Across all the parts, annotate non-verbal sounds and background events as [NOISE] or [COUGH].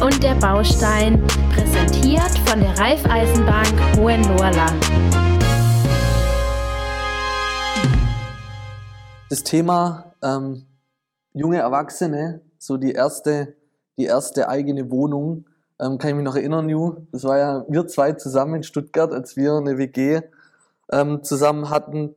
Und der Baustein, präsentiert von der Raiffeisenbank Hohenlohrland. Das Thema ähm, junge Erwachsene, so die erste, die erste eigene Wohnung, ähm, kann ich mich noch erinnern, Ju. Das war ja wir zwei zusammen in Stuttgart, als wir eine WG ähm, zusammen hatten.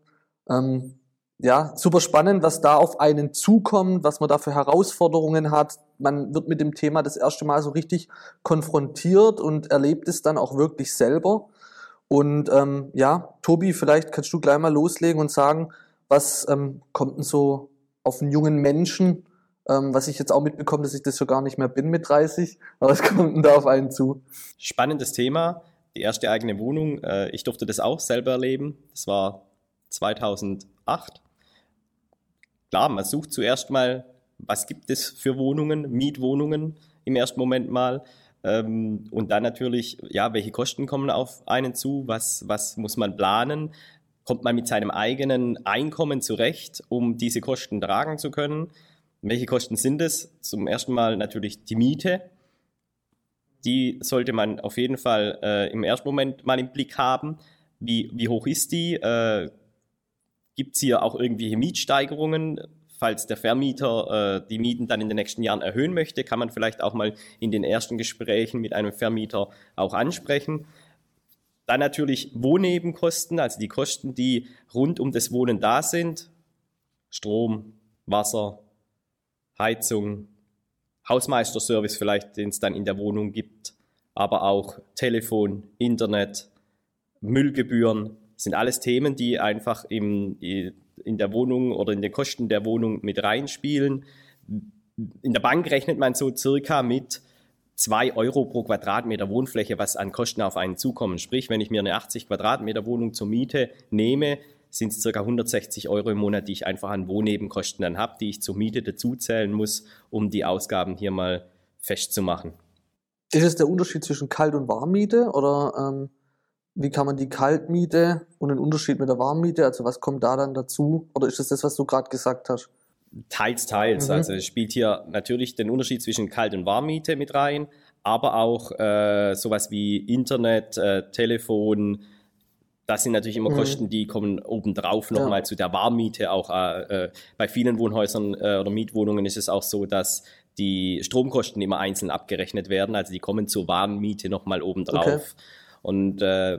Ähm, ja, super spannend, was da auf einen zukommt, was man da für Herausforderungen hat. Man wird mit dem Thema das erste Mal so richtig konfrontiert und erlebt es dann auch wirklich selber. Und ähm, ja, Tobi, vielleicht kannst du gleich mal loslegen und sagen, was ähm, kommt denn so auf einen jungen Menschen, ähm, was ich jetzt auch mitbekomme, dass ich das schon gar nicht mehr bin mit 30, aber es [LAUGHS] kommt denn da auf einen zu? Spannendes Thema, die erste eigene Wohnung. Äh, ich durfte das auch selber erleben. Das war 2008 klar, man sucht zuerst mal, was gibt es für Wohnungen, Mietwohnungen im ersten Moment mal. Ähm, und dann natürlich, ja, welche Kosten kommen auf einen zu, was, was muss man planen, kommt man mit seinem eigenen Einkommen zurecht, um diese Kosten tragen zu können. Welche Kosten sind es? Zum ersten Mal natürlich die Miete. Die sollte man auf jeden Fall äh, im ersten Moment mal im Blick haben. Wie, wie hoch ist die? Äh, Gibt es hier auch irgendwelche Mietsteigerungen? Falls der Vermieter äh, die Mieten dann in den nächsten Jahren erhöhen möchte, kann man vielleicht auch mal in den ersten Gesprächen mit einem Vermieter auch ansprechen. Dann natürlich Wohnnebenkosten, also die Kosten, die rund um das Wohnen da sind. Strom, Wasser, Heizung, Hausmeisterservice vielleicht, den es dann in der Wohnung gibt, aber auch Telefon, Internet, Müllgebühren, sind alles Themen, die einfach im, in der Wohnung oder in den Kosten der Wohnung mit reinspielen. In der Bank rechnet man so circa mit 2 Euro pro Quadratmeter Wohnfläche, was an Kosten auf einen zukommen. Sprich, wenn ich mir eine 80 Quadratmeter Wohnung zur Miete nehme, sind es circa 160 Euro im Monat, die ich einfach an Wohnnebenkosten dann habe, die ich zur Miete dazuzählen muss, um die Ausgaben hier mal festzumachen. Ist es der Unterschied zwischen Kalt- und Warmmiete oder ähm, wie kann man die Kaltmiete und den Unterschied mit der Warmmiete, also was kommt da dann dazu? Oder ist das das, was du gerade gesagt hast? Teils, teils. Mhm. Also es spielt hier natürlich den Unterschied zwischen Kalt- und Warmmiete mit rein, aber auch äh, sowas wie Internet, äh, Telefon, das sind natürlich immer mhm. Kosten, die kommen obendrauf nochmal ja. zu der Warmmiete. Auch äh, äh, bei vielen Wohnhäusern äh, oder Mietwohnungen ist es auch so, dass die Stromkosten immer einzeln abgerechnet werden. Also die kommen zur Warmmiete nochmal obendrauf. Okay. Und äh,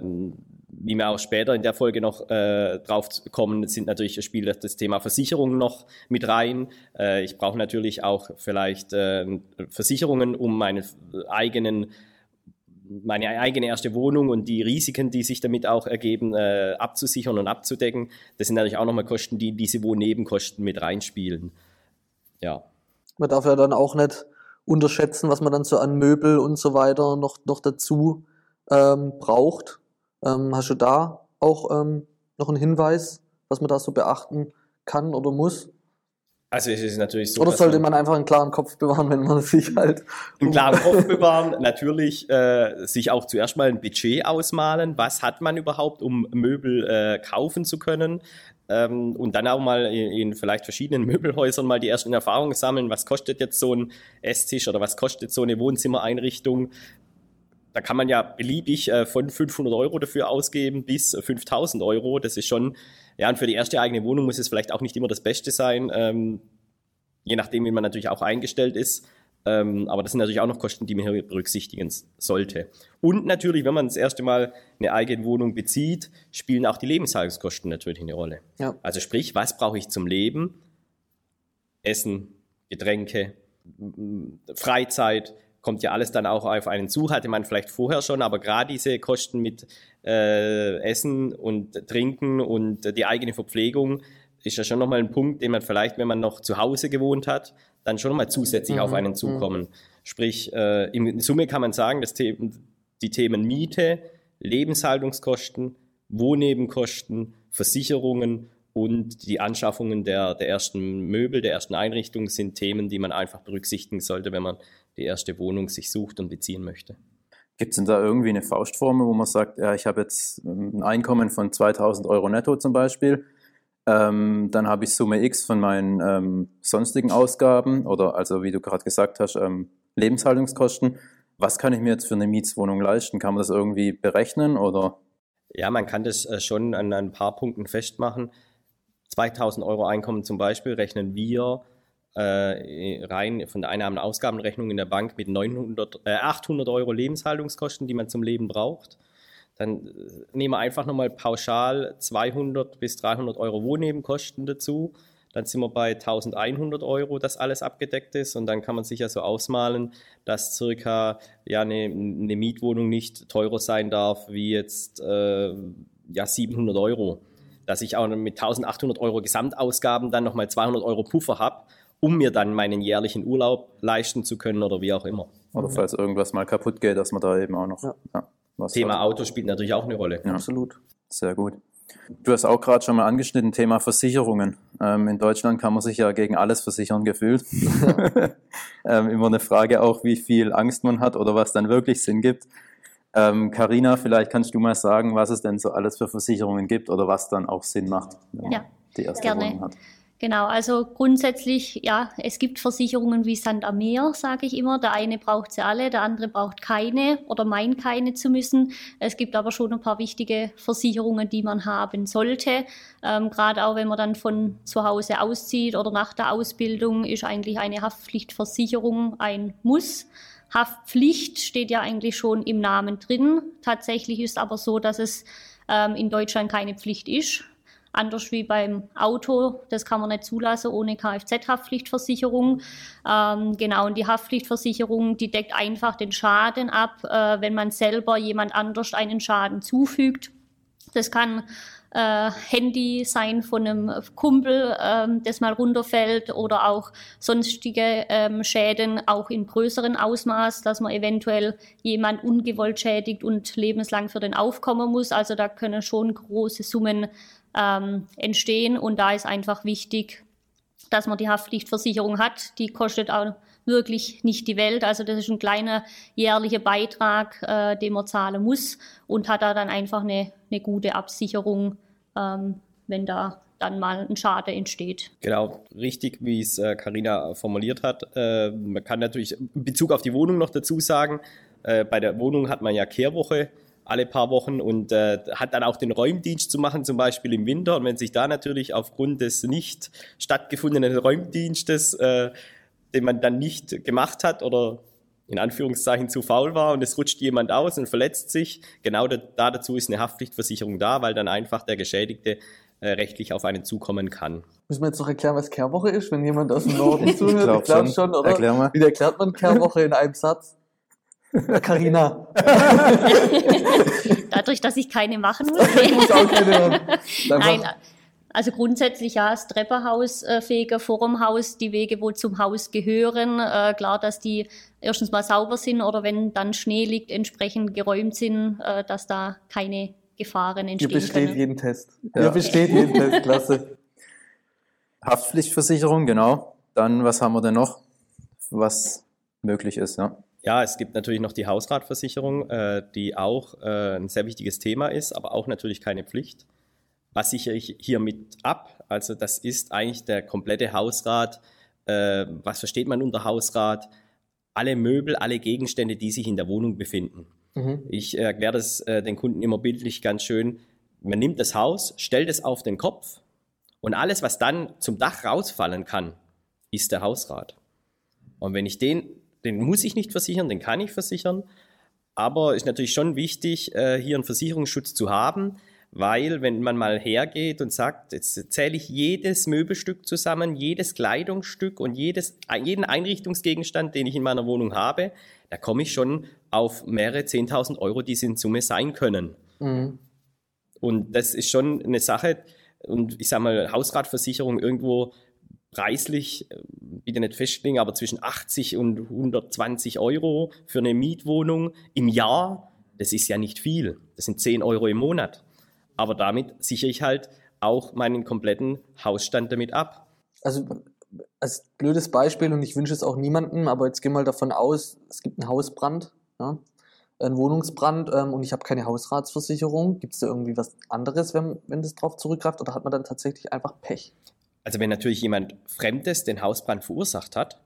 wie wir auch später in der Folge noch äh, drauf kommen, sind natürlich spielt das Thema Versicherung noch mit rein. Äh, ich brauche natürlich auch vielleicht äh, Versicherungen, um meine eigenen meine eigene erste Wohnung und die Risiken, die sich damit auch ergeben, äh, abzusichern und abzudecken. Das sind natürlich auch nochmal Kosten, die diese Wohnnebenkosten mit reinspielen. Ja. Man darf ja dann auch nicht unterschätzen, was man dann so an Möbel und so weiter noch, noch dazu ähm, braucht. Ähm, hast du da auch ähm, noch einen Hinweis, was man da so beachten kann oder muss? Also es ist natürlich so. Oder sollte man, man, einfach einen klaren Kopf bewahren, wenn man [LAUGHS] sich halt. Einen klaren Kopf bewahren, natürlich äh, sich auch zuerst mal ein Budget ausmalen. Was hat man überhaupt, um Möbel äh, kaufen zu können? Ähm, und dann auch mal in, in, vielleicht verschiedenen [LAUGHS] Möbelhäusern mal die ersten Erfahrungen sammeln. Was kostet jetzt so ein Esstisch oder was kostet so eine Wohnzimmereinrichtung? Da kann man ja beliebig äh, von 500 Euro dafür ausgeben bis 5000 Euro. Das ist schon, ja, und für die erste eigene Wohnung muss es vielleicht auch nicht immer das Beste sein, ähm, je nachdem, wie man natürlich auch eingestellt ist. Ähm, aber das sind natürlich auch noch Kosten, die man hier berücksichtigen sollte. Und natürlich, wenn man das erste Mal eine eigene Wohnung bezieht, spielen auch die Lebenshaltungskosten natürlich eine Rolle. Ja. Also sprich, was brauche ich zum Leben? Essen, Getränke, Freizeit, kommt ja alles dann auch auf einen zu, hatte man vielleicht vorher schon, aber gerade diese Kosten mit äh, Essen und Trinken und die eigene Verpflegung ist ja schon nochmal ein Punkt, den man vielleicht, wenn man noch zu Hause gewohnt hat, dann schon nochmal zusätzlich mhm. auf einen zukommen. Mhm. Sprich, äh, in Summe kann man sagen, dass die, die Themen Miete, Lebenshaltungskosten, Wohnnebenkosten, Versicherungen und die Anschaffungen der, der ersten Möbel, der ersten Einrichtungen sind Themen, die man einfach berücksichtigen sollte, wenn man die erste Wohnung sich sucht und beziehen möchte. Gibt es denn da irgendwie eine Faustformel, wo man sagt, ja, ich habe jetzt ein Einkommen von 2000 Euro netto zum Beispiel, ähm, dann habe ich Summe X von meinen ähm, sonstigen Ausgaben oder also wie du gerade gesagt hast, ähm, Lebenshaltungskosten. Was kann ich mir jetzt für eine Mietswohnung leisten? Kann man das irgendwie berechnen oder? Ja, man kann das äh, schon an ein paar Punkten festmachen. 2000 Euro Einkommen zum Beispiel rechnen wir äh, rein von der Einnahmen- und Ausgabenrechnung in der Bank mit 900, äh, 800 Euro Lebenshaltungskosten, die man zum Leben braucht. Dann äh, nehmen wir einfach nochmal pauschal 200 bis 300 Euro Wohnnebenkosten dazu. Dann sind wir bei 1100 Euro, dass alles abgedeckt ist. Und dann kann man sich ja so ausmalen, dass circa ja, eine, eine Mietwohnung nicht teurer sein darf wie jetzt äh, ja, 700 Euro. Dass ich auch mit 1800 Euro Gesamtausgaben dann nochmal 200 Euro Puffer habe, um mir dann meinen jährlichen Urlaub leisten zu können oder wie auch immer. Oder falls irgendwas mal kaputt geht, dass man da eben auch noch Ja. ja, was Thema hat. Auto spielt natürlich auch eine Rolle. Ja. Absolut. Sehr gut. Du hast auch gerade schon mal angeschnitten, Thema Versicherungen. Ähm, in Deutschland kann man sich ja gegen alles versichern gefühlt. [LAUGHS] ähm, immer eine Frage auch, wie viel Angst man hat oder was dann wirklich Sinn gibt. Ähm, Carina, vielleicht kannst du mal sagen, was es denn so alles für Versicherungen gibt oder was dann auch Sinn macht, wenn man Ja, die erste gerne. Wohnung hat. Genau, also grundsätzlich, ja, es gibt Versicherungen wie Sand am Meer, sage ich immer. Der eine braucht sie alle, der andere braucht keine oder meint keine zu müssen. Es gibt aber schon ein paar wichtige Versicherungen, die man haben sollte. Ähm, Gerade auch wenn man dann von zu Hause auszieht oder nach der Ausbildung, ist eigentlich eine Haftpflichtversicherung ein Muss. Haftpflicht steht ja eigentlich schon im Namen drin. Tatsächlich ist aber so, dass es ähm, in Deutschland keine Pflicht ist. Anders wie beim Auto, das kann man nicht zulassen ohne Kfz-Haftpflichtversicherung. Ähm, genau, und die Haftpflichtversicherung, die deckt einfach den Schaden ab, äh, wenn man selber jemand anders einen Schaden zufügt. Das kann äh, Handy sein von einem Kumpel, ähm, das mal runterfällt oder auch sonstige ähm, Schäden, auch in größeren Ausmaß, dass man eventuell jemand ungewollt schädigt und lebenslang für den aufkommen muss. Also da können schon große Summen ähm, entstehen und da ist einfach wichtig, dass man die Haftpflichtversicherung hat. Die kostet auch wirklich nicht die Welt. Also das ist ein kleiner jährlicher Beitrag, äh, den man zahlen muss und hat da dann einfach eine, eine gute Absicherung, ähm, wenn da dann mal ein Schaden entsteht. Genau, richtig, wie es äh, Carina formuliert hat. Äh, man kann natürlich in Bezug auf die Wohnung noch dazu sagen, äh, bei der Wohnung hat man ja Kehrwoche alle paar Wochen und äh, hat dann auch den Räumdienst zu machen, zum Beispiel im Winter. Und wenn sich da natürlich aufgrund des nicht stattgefundenen Räumdienstes, äh, den man dann nicht gemacht hat oder in Anführungszeichen zu faul war und es rutscht jemand aus und verletzt sich, genau da, da dazu ist eine Haftpflichtversicherung da, weil dann einfach der Geschädigte äh, rechtlich auf einen zukommen kann. Müssen wir jetzt noch erklären, was Kehrwoche ist, wenn jemand aus dem [LAUGHS] Norden zuhört? glaub ich glaube schon. schon, oder? Erklär mal. Wie erklärt man Kehrwoche in einem Satz? Carina. [LAUGHS] Dadurch, dass ich keine machen muss. Keine. Nein, also grundsätzlich ja, das Treppenhaus äh, fegen vor dem Haus, die Wege, wo zum Haus gehören. Äh, klar, dass die erstens mal sauber sind oder wenn dann Schnee liegt, entsprechend geräumt sind, äh, dass da keine Gefahren Ihr entstehen besteht können. jeden Test. Ja. Ihr besteht jeden Test, klasse. Haftpflichtversicherung, genau. Dann, was haben wir denn noch, was möglich ist, ja? Ja, es gibt natürlich noch die Hausratversicherung, äh, die auch äh, ein sehr wichtiges Thema ist, aber auch natürlich keine Pflicht. Was sichere ich hiermit ab? Also das ist eigentlich der komplette Hausrat. Äh, was versteht man unter Hausrat? Alle Möbel, alle Gegenstände, die sich in der Wohnung befinden. Mhm. Ich erkläre das den Kunden immer bildlich ganz schön. Man nimmt das Haus, stellt es auf den Kopf und alles, was dann zum Dach rausfallen kann, ist der Hausrat. Und wenn ich den, den muss ich nicht versichern, den kann ich versichern, aber ist natürlich schon wichtig, äh, hier einen Versicherungsschutz zu haben, weil wenn man mal hergeht und sagt, jetzt zähle ich jedes Möbelstück zusammen, jedes Kleidungsstück und jedes, jeden Einrichtungsgegenstand, den ich in meiner Wohnung habe, da komme ich schon auf mehrere 10.000 Euro, die es in Summe sein können. Mhm. Und das ist schon eine Sache, und ich sage mal, Hausratversicherung irgendwo preislich, äh, bitte nicht festlegen, aber zwischen 80 und 120 Euro für eine Mietwohnung im Jahr, das ist ja nicht viel. Das sind 10 Euro im Monat. Aber damit sichere ich halt auch meinen kompletten Hausstand damit ab. Also als blödes Beispiel, und ich wünsche es auch niemandem, aber jetzt gehen wir mal davon aus, es gibt einen Hausbrand, ja, einen Wohnungsbrand ähm, und ich habe keine Hausratsversicherung. Gibt es da irgendwie was anderes, wenn, wenn das drauf zurückgreift, oder hat man dann tatsächlich einfach Pech? Also wenn natürlich jemand Fremdes den Hausbrand verursacht hat,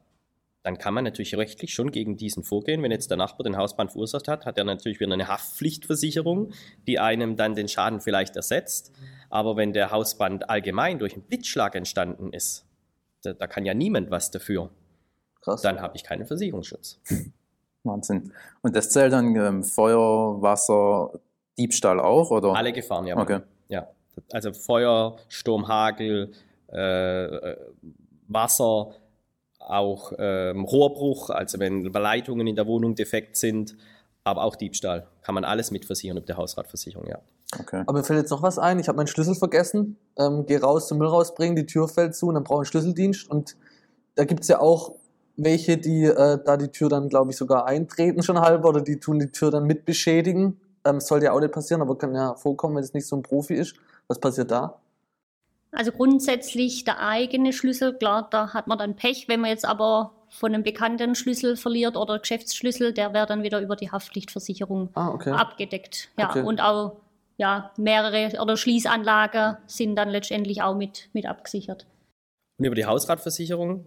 dann kann man natürlich rechtlich schon gegen diesen vorgehen. Wenn jetzt der Nachbar den Hausbrand verursacht hat, hat er natürlich wieder eine Haftpflichtversicherung, die einem dann den Schaden vielleicht ersetzt. Aber wenn der Hausbrand allgemein durch einen Blitzschlag entstanden ist, da, da kann ja niemand was dafür. Krass. Dann habe ich keinen Versicherungsschutz. [LAUGHS] Wahnsinn. Und das zählt dann ähm, Feuer, Wasser, Diebstahl auch, oder? Alle Gefahren, ja. Okay. Ja. Also Feuer, Sturm, Hagel, äh, äh, Wasser, auch ähm, Rohrbruch, also wenn Leitungen in der Wohnung defekt sind, aber auch Diebstahl. Kann man alles mitversichern über die Hausratversicherung, ja. Okay. Aber mir fällt jetzt noch was ein. Ich habe meinen Schlüssel vergessen. Ähm, Gehe raus zum Müll rausbringen, die Tür fällt zu und dann brauche ich einen Schlüsseldienst. Und da gibt es ja auch welche, die äh, da die Tür dann, glaube ich, sogar eintreten schon halb oder die tun die Tür dann mit beschädigen. Ähm, sollte ja auch nicht passieren, aber kann ja vorkommen, wenn es nicht so ein Profi ist. Was passiert da? Also grundsätzlich der eigene Schlüssel, klar, da hat man dann Pech. Wenn man jetzt aber von einem bekannten Schlüssel verliert oder Geschäftsschlüssel, der wäre dann wieder über die Haftpflichtversicherung Ah, okay. abgedeckt. Ja, Okay. und auch ja, mehrere oder Schließanlagen sind dann letztendlich auch mit, mit abgesichert. Und über die Hausratversicherung,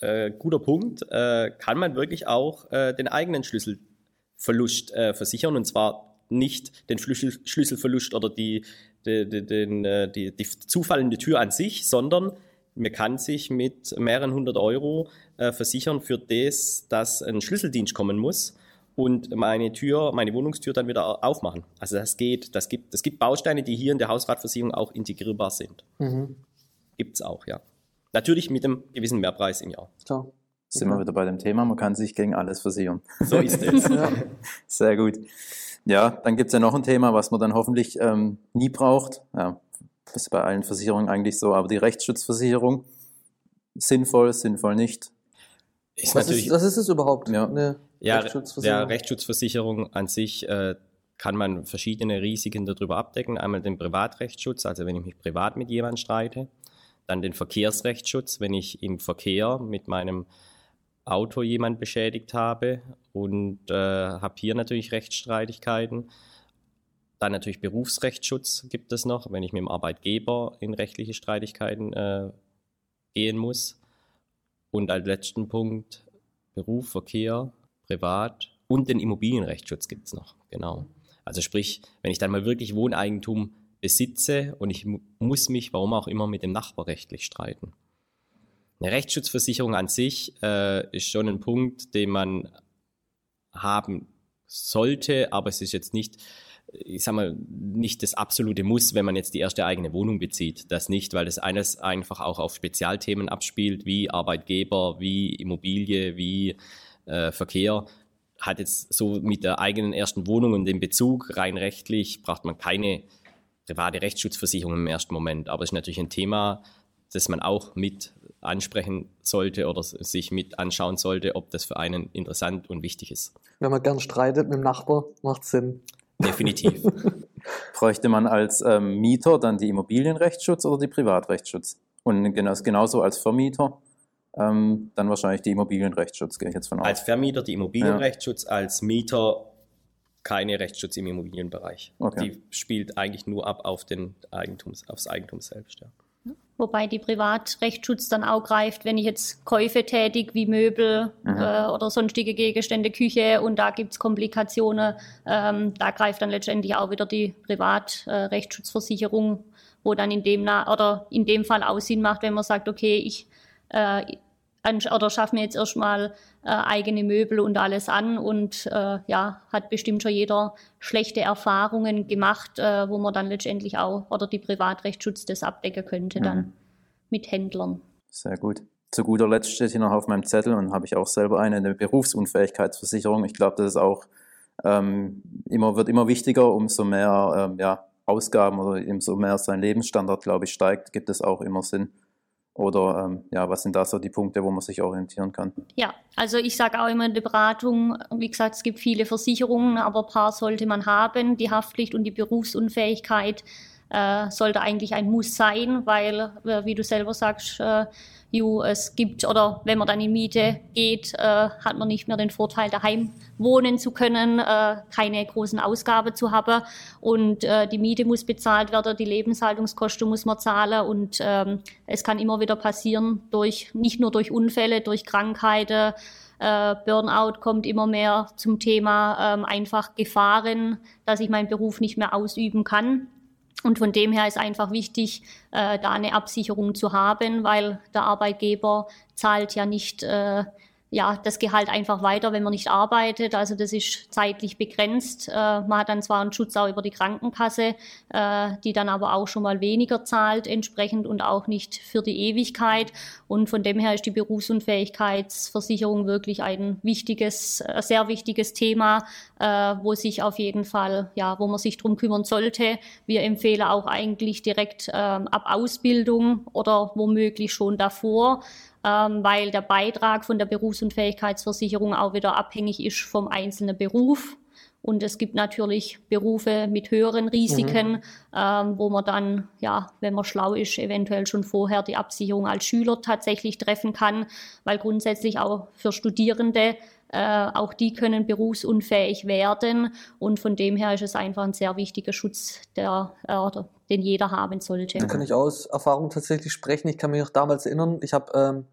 äh, guter Punkt, äh, kann man wirklich auch äh, den eigenen Schlüsselverlust äh, versichern und zwar nicht den Schlüssel, Schlüsselverlust oder die, den, äh, die, die zufallende Tür an sich, sondern man kann sich mit mehreren hundert Euro äh, versichern für das, dass ein Schlüsseldienst kommen muss und meine Tür, meine Wohnungstür dann wieder au- aufmachen. Also das geht, das gibt, es gibt Bausteine, die hier in der Hausratversicherung auch integrierbar sind. Mhm. Gibt's auch, ja. Natürlich mit einem gewissen Mehrpreis im Jahr. Klar. Sind wir wieder bei dem Thema, man kann sich gegen alles versichern. So ist es. [LAUGHS] Ja. Sehr gut. Ja, dann gibt's ja noch ein Thema, was man dann hoffentlich ähm, nie braucht. Ja, das ist bei allen Versicherungen eigentlich so, aber die Rechtsschutzversicherung, sinnvoll, sinnvoll nicht. Ist Was ist, was ist es überhaupt? Ja. Eine ja, Rechtsschutzversicherung? der Rechtsschutzversicherung an sich äh, kann man verschiedene Risiken darüber abdecken. Einmal den Privatrechtsschutz, also wenn ich mich privat mit jemandem streite. Dann den Verkehrsrechtsschutz, wenn ich im Verkehr mit meinem Auto jemand beschädigt habe und äh, habe hier natürlich Rechtsstreitigkeiten. Dann natürlich Berufsrechtsschutz gibt es noch, wenn ich mit dem Arbeitgeber in rechtliche Streitigkeiten äh, gehen muss. Und als letzten Punkt Beruf, Verkehr, Privat und den Immobilienrechtsschutz gibt es noch. Genau. Also sprich, wenn ich dann mal wirklich Wohneigentum besitze und ich mu muss mich, warum auch immer, mit dem Nachbar rechtlich streiten. Eine Rechtsschutzversicherung an sich äh, ist schon ein Punkt, den man haben sollte, aber es ist jetzt nicht, ich sag mal, nicht das absolute Muss, wenn man jetzt die erste eigene Wohnung bezieht. Das nicht, weil das eines einfach auch auf Spezialthemen abspielt, wie Arbeitgeber, wie Immobilie, wie äh, Verkehr. Hat jetzt so mit der eigenen ersten Wohnung und dem Bezug rein rechtlich braucht man keine private Rechtsschutzversicherung im ersten Moment. Aber es ist natürlich ein Thema, das man auch mit ansprechen sollte oder sich mit anschauen sollte, ob das für einen interessant und wichtig ist. Wenn man gern streitet mit dem Nachbar, macht Sinn. Definitiv. [LAUGHS] Bräuchte man als ähm, Mieter dann die Immobilienrechtsschutz oder die Privatrechtsschutz? Und genau, genauso als Vermieter ähm, dann wahrscheinlich die Immobilienrechtsschutz, gehe ich jetzt von aus. als Vermieter die Immobilienrechtsschutz, als Mieter keine Rechtsschutz im Immobilienbereich. Okay. Die spielt eigentlich nur ab auf den Eigentums, aufs Eigentum selbst. Ja. Wobei die Privatrechtsschutz dann auch greift, wenn ich jetzt Käufe tätig, wie Möbel Mhm. äh, oder sonstige Gegenstände, Küche und da gibt's Komplikationen. Ähm, da greift dann letztendlich auch wieder die Privatrechtsschutzversicherung, wo dann in dem, na oder in dem Fall auch Sinn macht, wenn man sagt, okay, ich äh, oder schaffe mir jetzt erstmal äh, eigene Möbel und alles an und äh, ja, hat bestimmt schon jeder schlechte Erfahrungen gemacht, äh, wo man dann letztendlich auch oder die Privatrechtsschutz das abdecken könnte dann Mhm. mit Händlern. Sehr gut. Zu guter Letzt steht hier noch auf meinem Zettel und habe ich auch selber eine, eine Berufsunfähigkeitsversicherung. Ich glaube, das ist auch ähm, immer, wird immer wichtiger, umso mehr ähm, ja, Ausgaben oder umso mehr sein Lebensstandard, glaube ich, steigt, gibt es auch immer Sinn. Oder ähm, ja, was sind da so die Punkte, wo man sich orientieren kann? Ja, also ich sage auch immer in der Beratung, wie gesagt, es gibt viele Versicherungen, aber ein paar sollte man haben. Die Haftpflicht und die Berufsunfähigkeit äh, sollte eigentlich ein Muss sein, weil, äh, wie du selber sagst, äh, Ju, es gibt, oder wenn man dann in Miete geht, äh, hat man nicht mehr den Vorteil, daheim wohnen zu können, äh, keine großen Ausgaben zu haben und äh, die Miete muss bezahlt werden, die Lebenshaltungskosten muss man zahlen und ähm, es kann immer wieder passieren, durch, nicht nur durch Unfälle, durch Krankheiten, äh, Burnout kommt immer mehr zum Thema ähm, einfach Gefahren, dass ich meinen Beruf nicht mehr ausüben kann. Und von dem her ist einfach wichtig, äh, da eine Absicherung zu haben, weil der Arbeitgeber zahlt ja nicht äh, ja, das Gehalt einfach weiter, wenn man nicht arbeitet. Also das ist zeitlich begrenzt. Äh, man hat dann zwar einen Schutz auch über die Krankenkasse, äh, die dann aber auch schon mal weniger zahlt entsprechend und auch nicht für die Ewigkeit. Und von dem her ist die Berufsunfähigkeitsversicherung wirklich ein wichtiges, äh, sehr wichtiges Thema, äh, wo sich auf jeden Fall, ja, wo man sich drum kümmern sollte. Wir empfehlen auch eigentlich direkt ähm, ab Ausbildung oder womöglich schon davor ähm, weil der Beitrag von der Berufsunfähigkeitsversicherung auch wieder abhängig ist vom einzelnen Beruf. Und es gibt natürlich Berufe mit höheren Risiken, mhm. ähm, wo man dann, ja, wenn man schlau ist, eventuell schon vorher die Absicherung als Schüler tatsächlich treffen kann, weil grundsätzlich auch für Studierende äh, auch die können berufsunfähig werden. Und von dem her ist es einfach ein sehr wichtiger Schutz, der, äh, den jeder haben sollte. Da kann ich aus Erfahrung tatsächlich sprechen. Ich kann mich auch damals erinnern, ich habe ähm,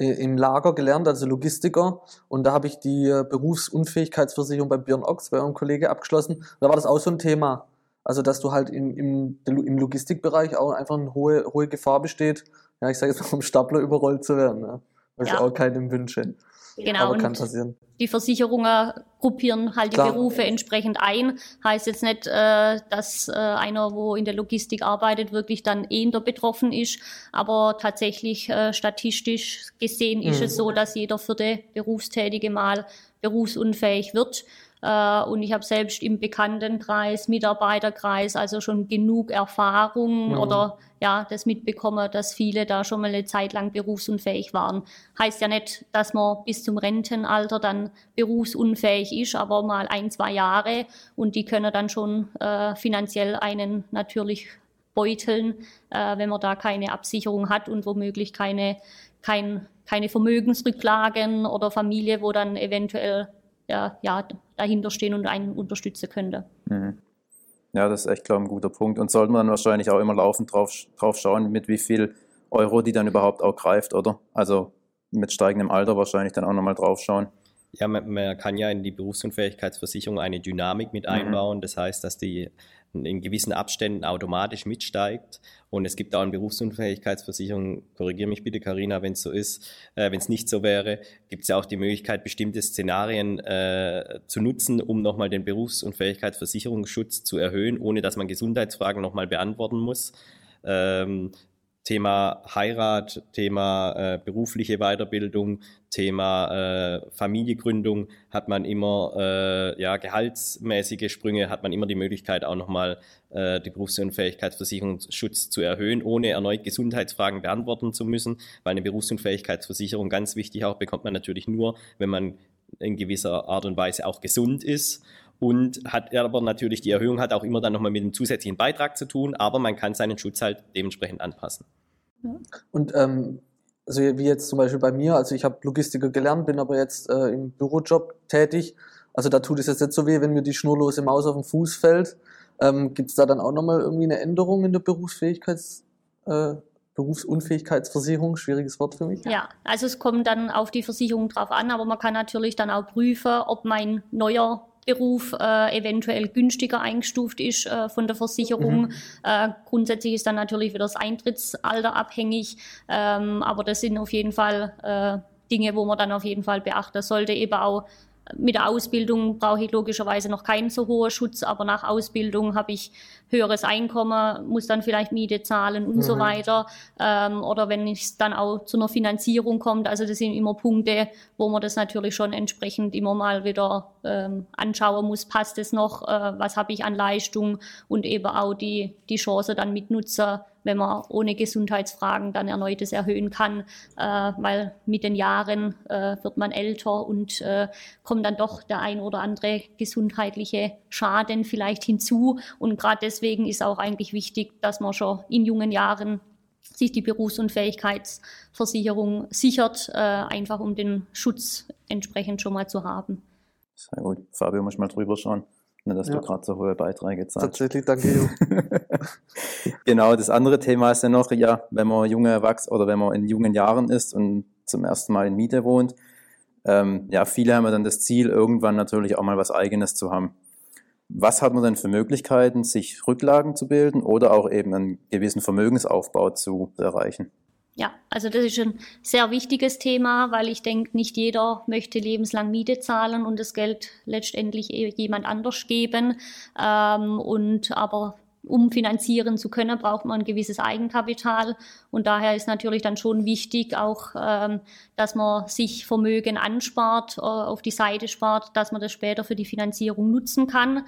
im Lager gelernt, also Logistiker. Und da habe ich die äh, Berufsunfähigkeitsversicherung bei Björn Ochs, bei eurem Kollege, abgeschlossen. Da war das auch so ein Thema. Also, dass du halt im, im, im Logistikbereich auch einfach eine hohe, hohe Gefahr besteht, ja, ich sage jetzt mal, vom Stapler überrollt zu werden. Ja. Was ja. ich auch keinem wünsche. Genau. Aber kann passieren. Die Versicherungen gruppieren halt Klar. die Berufe entsprechend ein. Heißt jetzt nicht, äh, dass äh, einer, wo in der Logistik arbeitet, wirklich dann eher betroffen ist. Aber tatsächlich äh, statistisch gesehen ist mhm. es so, dass jeder vierte Berufstätige mal berufsunfähig wird. Äh, und ich habe selbst im Bekanntenkreis, Mitarbeiterkreis, also schon genug Erfahrung mhm. oder ja, das mitbekommen, dass viele da schon mal eine Zeit lang berufsunfähig waren. Heißt ja nicht, dass man bis zum Rentenalter dann berufsunfähig ist, aber mal ein, zwei Jahre und die können dann schon äh, finanziell einen natürlich beuteln, äh, wenn man da keine Absicherung hat und womöglich keine, kein, keine Vermögensrücklagen oder Familie, wo dann eventuell ja, ja, dahinter stehen und einen unterstützen könnte. Mhm. Ja, das ist echt, glaube ich, ein guter Punkt. Und sollte man dann wahrscheinlich auch immer laufend drauf, drauf schauen, mit wie viel Euro die dann überhaupt auch greift, oder? Also mit steigendem Alter wahrscheinlich dann auch nochmal drauf schauen. Ja, man, man, kann ja in die Berufsunfähigkeitsversicherung eine Dynamik mit mhm. einbauen. Mhm. Das heißt, dass die in gewissen Abständen automatisch mitsteigt. Und es gibt auch eine Berufsunfähigkeitsversicherung, korrigiere mich bitte, Karina, wenn es so ist, äh, wenn es nicht so wäre, gibt es ja auch die Möglichkeit, bestimmte Szenarien äh, zu nutzen, um nochmal den Berufsunfähigkeitsversicherungsschutz zu erhöhen, ohne dass man Gesundheitsfragen nochmal beantworten muss. Ähm, Thema Heirat, Thema äh, berufliche Weiterbildung, Thema äh, Familiegründung hat man immer, äh, ja, gehaltsmäßige Sprünge, hat man immer die Möglichkeit, auch nochmal äh, die Berufsunfähigkeitsversicherungsschutz zu erhöhen, ohne erneut Gesundheitsfragen beantworten zu müssen, weil eine Berufsunfähigkeitsversicherung ganz wichtig auch bekommt man natürlich nur, wenn man in gewisser Art und Weise auch gesund ist und hat aber natürlich die Erhöhung hat auch immer dann nochmal mit einem zusätzlichen Beitrag zu tun, aber man kann seinen Schutz halt dementsprechend anpassen. Und ähm, also wie jetzt zum Beispiel bei mir, also ich habe Logistiker gelernt, bin aber jetzt äh, im Bürojob tätig. Also da tut es jetzt nicht so weh, wenn mir die schnurlose Maus auf den Fuß fällt. Ähm, Gibt es da dann auch nochmal irgendwie eine Änderung in der Berufsfähigkeits, äh, Berufsunfähigkeitsversicherung? Schwieriges Wort für mich. Ja, also es kommt dann auf die Versicherung drauf an, aber man kann natürlich dann auch prüfen, ob mein neuer Beruf äh, eventuell günstiger eingestuft ist äh, von der Versicherung. Mhm. Äh, grundsätzlich ist dann natürlich wieder das Eintrittsalter abhängig, ähm, aber das sind auf jeden Fall äh, Dinge, wo man dann auf jeden Fall beachten sollte, eben auch mit der Ausbildung brauche ich logischerweise noch keinen so hohen Schutz, aber nach Ausbildung habe ich höheres Einkommen, muss dann vielleicht Miete zahlen und mhm. so weiter. Ähm, oder wenn es dann auch zu einer Finanzierung kommt, also das sind immer Punkte, wo man das natürlich schon entsprechend immer mal wieder ähm, anschauen muss, passt es noch, äh, was habe ich an Leistung und eben auch die, die Chance dann mitnutzen, wenn man ohne Gesundheitsfragen dann erneut das erhöhen kann, äh, weil mit den Jahren äh, wird man älter und äh, kommt dann doch der ein oder andere gesundheitliche Schaden vielleicht hinzu. Und gerade deswegen ist auch eigentlich wichtig, dass man schon in jungen Jahren sich die Berufsunfähigkeitsversicherung sichert, äh, einfach um den Schutz entsprechend schon mal zu haben. Sehr gut. Fabio, muss mal drüber schauen. Nicht, dass ja. du gerade so hohe Beiträge zahlst. Tatsächlich, danke, Jo. [LAUGHS] genau, das andere Thema ist ja noch, ja, wenn man junge Erwachsene oder wenn man in jungen Jahren ist und zum ersten Mal in Miete wohnt, ähm, ja, viele haben ja dann das Ziel, irgendwann natürlich auch mal was Eigenes zu haben. Was hat man denn für Möglichkeiten, sich Rücklagen zu bilden oder auch eben einen gewissen Vermögensaufbau zu erreichen? Ja, also das ist ein sehr wichtiges Thema, weil ich denke, nicht jeder möchte lebenslang Miete zahlen und das Geld letztendlich jemand anders geben. Ähm, und aber um finanzieren zu können, braucht man ein gewisses Eigenkapital. Und daher ist natürlich dann schon wichtig, auch, ähm, dass man sich Vermögen anspart, äh, auf die Seite spart, dass man das später für die Finanzierung nutzen kann.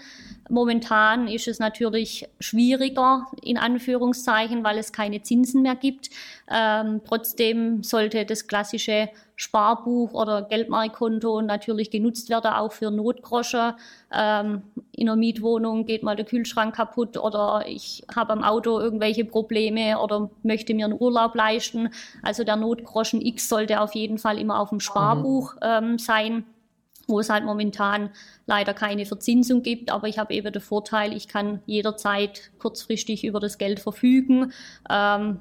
Momentan ist es natürlich schwieriger, in Anführungszeichen, weil es keine Zinsen mehr gibt. Ähm, trotzdem sollte das klassische Sparbuch oder Geldmarktkonto natürlich genutzt werden, auch für Notgroschen. Ähm, in einer Mietwohnung geht mal der Kühlschrank kaputt oder ich habe am Auto irgendwelche Probleme oder möchte mir einen Urlaub leisten. Also der Notgroschen X sollte auf jeden Fall immer auf dem Sparbuch ähm, sein wo es halt momentan leider keine Verzinsung gibt. Aber ich habe eben den Vorteil, ich kann jederzeit kurzfristig über das Geld verfügen. Ähm,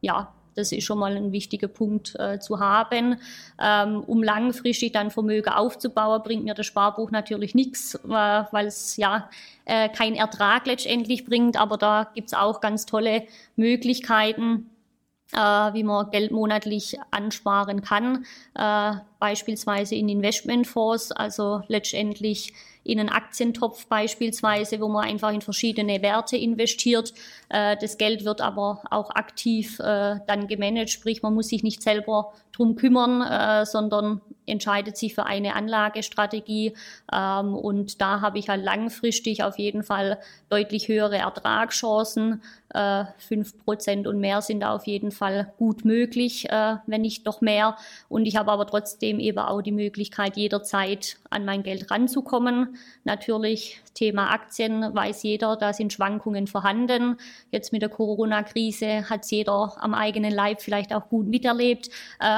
ja, das ist schon mal ein wichtiger Punkt äh, zu haben. Ähm, um langfristig dann Vermögen aufzubauen, bringt mir das Sparbuch natürlich nichts, äh, weil es ja äh, keinen Ertrag letztendlich bringt. Aber da gibt's auch ganz tolle Möglichkeiten, wie man Geld monatlich ansparen kann, äh, beispielsweise in Investmentfonds, also letztendlich in einen Aktientopf beispielsweise, wo man einfach in verschiedene Werte investiert. Äh, das Geld wird aber auch aktiv äh, dann gemanagt, sprich man muss sich nicht selber drum kümmern, äh, sondern entscheidet sich für eine Anlagestrategie. Ähm, und da habe ich halt langfristig auf jeden Fall deutlich höhere Ertragschancen. Fünf Prozent und mehr sind da auf jeden Fall gut möglich, wenn nicht noch mehr. Und ich habe aber trotzdem eben auch die Möglichkeit, jederzeit an mein Geld ranzukommen. Natürlich Thema Aktien weiß jeder, da sind Schwankungen vorhanden. Jetzt mit der Corona-Krise hat es jeder am eigenen Leib vielleicht auch gut miterlebt.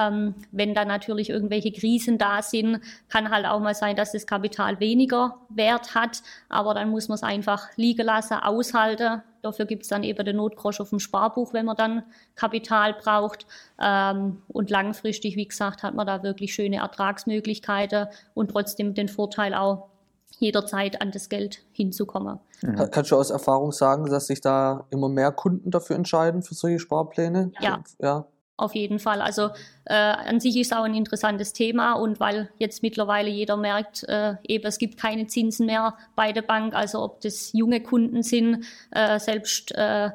Ähm, wenn da natürlich irgendwelche Krisen da sind, kann halt auch mal sein, dass das Kapital weniger Wert hat. Aber dann muss man es einfach liegen lassen, aushalten. Dafür gibt es dann eben den Notgrosch auf dem Sparbuch, wenn man dann Kapital braucht. Ähm, und langfristig, wie gesagt, hat man da wirklich schöne Ertragsmöglichkeiten und trotzdem den Vorteil auch, jederzeit an das Geld hinzukommen. Mhm. Kannst du aus Erfahrung sagen, dass sich da immer mehr Kunden dafür entscheiden für solche Sparpläne? Ja. ja. Auf jeden Fall. Also äh, an sich ist auch ein interessantes Thema und weil jetzt mittlerweile jeder merkt, äh, eben es gibt keine Zinsen mehr bei der Bank, also ob das junge Kunden sind, äh, selbst äh,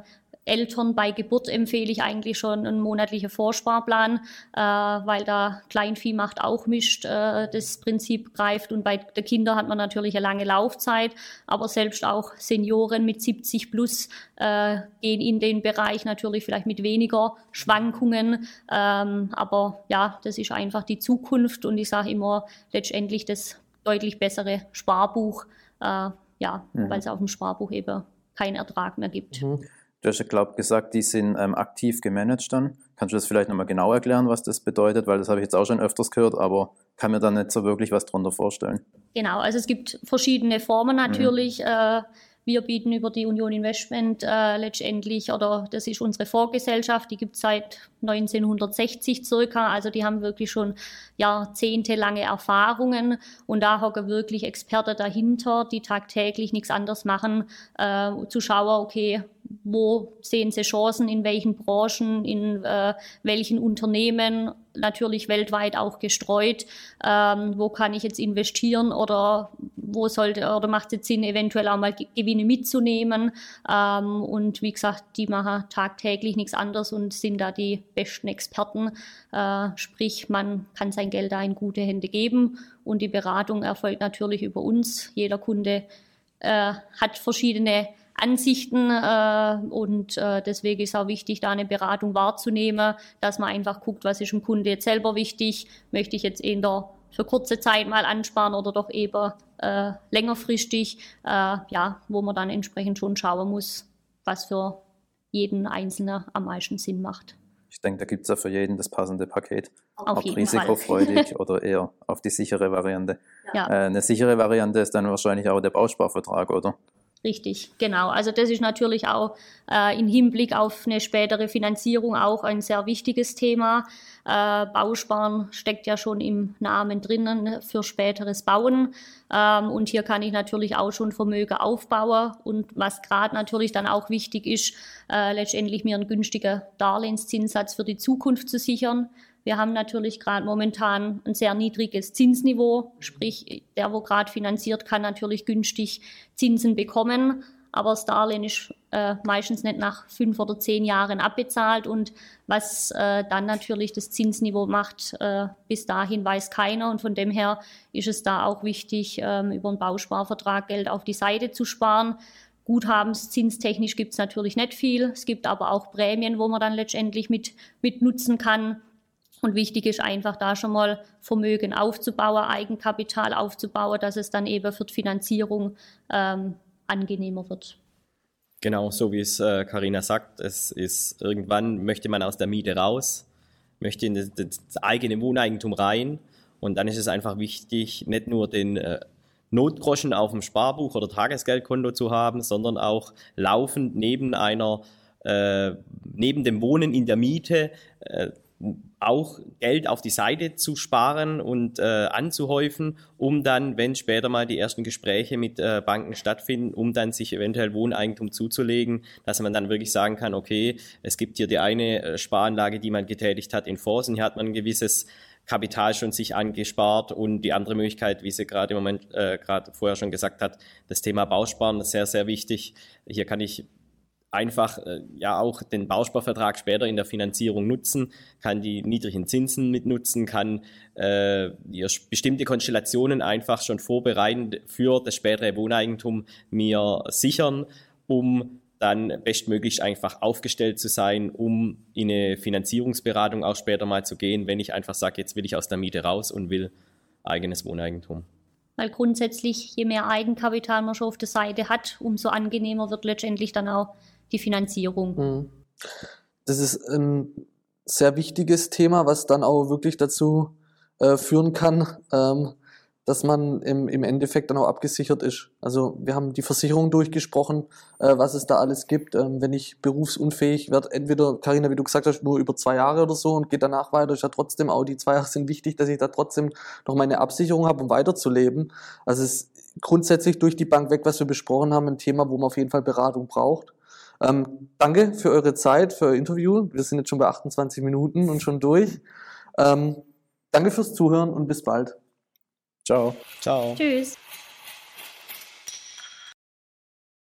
Eltern bei Geburt empfehle ich eigentlich schon einen monatlichen Vorsparplan, äh, weil da Kleinviehmacht auch mischt, äh, das Prinzip greift. Und bei den Kindern hat man natürlich eine lange Laufzeit, aber selbst auch Senioren mit 70 plus äh, gehen in den Bereich natürlich vielleicht mit weniger Schwankungen. Ähm, aber ja, das ist einfach die Zukunft und ich sage immer letztendlich das deutlich bessere Sparbuch, äh, ja, mhm. weil es auf dem Sparbuch eben keinen Ertrag mehr gibt. Mhm. Du hast ja, glaube gesagt, die sind ähm, aktiv gemanagt dann. Kannst du das vielleicht nochmal genau erklären, was das bedeutet? Weil das habe ich jetzt auch schon öfters gehört, aber kann mir da nicht so wirklich was drunter vorstellen. Genau, also es gibt verschiedene Formen natürlich. Mhm. Äh, wir bieten über die Union Investment äh, letztendlich, oder das ist unsere Vorgesellschaft, die gibt es seit 1960 circa, also die haben wirklich schon jahrzehntelange Erfahrungen und da hocken wirklich Experten dahinter, die tagtäglich nichts anderes machen, äh, zu schauen, okay, wo sehen Sie Chancen, in welchen Branchen, in äh, welchen Unternehmen, natürlich weltweit auch gestreut, ähm, wo kann ich jetzt investieren oder wo sollte oder macht es Sinn, eventuell auch mal Gewinne mitzunehmen. Ähm, und wie gesagt, die machen tagtäglich nichts anderes und sind da die besten Experten. Äh, sprich, man kann sein Geld da in gute Hände geben und die Beratung erfolgt natürlich über uns. Jeder Kunde äh, hat verschiedene Ansichten äh, und äh, deswegen ist auch wichtig, da eine Beratung wahrzunehmen, dass man einfach guckt, was ist dem Kunde jetzt selber wichtig, möchte ich jetzt eher für kurze Zeit mal ansparen oder doch eben äh, längerfristig, äh, ja, wo man dann entsprechend schon schauen muss, was für jeden Einzelnen am meisten Sinn macht. Ich denke, da gibt es ja für jeden das passende Paket. Auf ob risikofreudig [LAUGHS] oder eher auf die sichere Variante. Ja. Äh, eine sichere Variante ist dann wahrscheinlich auch der Bausparvertrag, oder? Richtig, genau. Also das ist natürlich auch äh, im Hinblick auf eine spätere Finanzierung auch ein sehr wichtiges Thema. Äh, Bausparen steckt ja schon im Namen drinnen für späteres Bauen. Ähm, und hier kann ich natürlich auch schon Vermögen aufbauen. Und was gerade natürlich dann auch wichtig ist, äh, letztendlich mir einen günstigen Darlehenszinssatz für die Zukunft zu sichern. Wir haben natürlich gerade momentan ein sehr niedriges Zinsniveau, sprich der, wo gerade finanziert, kann natürlich günstig Zinsen bekommen, aber das Darlehen ist äh, meistens nicht nach fünf oder zehn Jahren abbezahlt und was äh, dann natürlich das Zinsniveau macht, äh, bis dahin weiß keiner und von dem her ist es da auch wichtig, ähm, über einen Bausparvertrag Geld auf die Seite zu sparen. Guthabenszinstechnisch gibt es natürlich nicht viel. Es gibt aber auch Prämien, wo man dann letztendlich mit, mit nutzen kann. Und wichtig ist einfach da schon mal Vermögen aufzubauen, Eigenkapital aufzubauen, dass es dann eben für die Finanzierung ähm, angenehmer wird. Genau, so wie es Karina äh, sagt, es ist irgendwann möchte man aus der Miete raus, möchte in das, das, eigene Wohneigentum rein und dann ist es einfach wichtig, nicht nur den äh, Notgroschen auf dem Sparbuch oder Tagesgeldkonto zu haben, sondern auch laufend neben einer äh, neben dem Wohnen in der Miete äh, auch Geld auf die Seite zu sparen und äh, anzuhäufen, um dann, wenn später mal die ersten Gespräche mit äh, Banken stattfinden, um dann sich eventuell Wohneigentum zuzulegen, dass man dann wirklich sagen kann, okay, es gibt hier die eine äh, Sparanlage, die man getätigt hat in Fonds und hier hat man ein gewisses Kapital schon sich angespart und die andere Möglichkeit, wie sie gerade im Moment äh, gerade vorher schon gesagt hat, das Thema Bausparen ist sehr, sehr wichtig. Hier kann ich einfach äh, ja auch den Bausparvertrag später in der Finanzierung nutzen, kann die niedrigen Zinsen mitnutzen, kann äh, bestimmte Konstellationen einfach schon vorbereiten für das spätere Wohneigentum mir sichern, um dann bestmöglich einfach aufgestellt zu sein, um in eine Finanzierungsberatung auch später mal zu gehen, wenn ich einfach sage, jetzt will ich aus der Miete raus und will eigenes Wohneigentum. Weil grundsätzlich, je mehr Eigenkapital man schon auf der Seite hat, umso angenehmer wird letztendlich dann auch die Finanzierung. Mhm. Das ist ein sehr wichtiges Thema, was dann auch wirklich dazu äh, führen kann, ähm, dass man im, im Endeffekt dann auch abgesichert ist. Also wir haben die Versicherung durchgesprochen, äh, was es da alles gibt. Ähm, wenn ich berufsunfähig werde, entweder, Karina, wie du gesagt hast, nur über zwei Jahre oder so und geht danach weiter, ist ja trotzdem auch die zwei Jahre sind wichtig, dass ich da trotzdem noch meine Absicherung habe, um weiterzuleben. Also es ist grundsätzlich durch die Bank weg, was wir besprochen haben, ein Thema, wo man auf jeden Fall Beratung braucht. Ähm, danke für eure Zeit, für euer Interview. Wir sind jetzt schon bei 28 Minuten und schon durch. Ähm, danke fürs Zuhören und bis bald. Ciao. Ciao. Tschüss.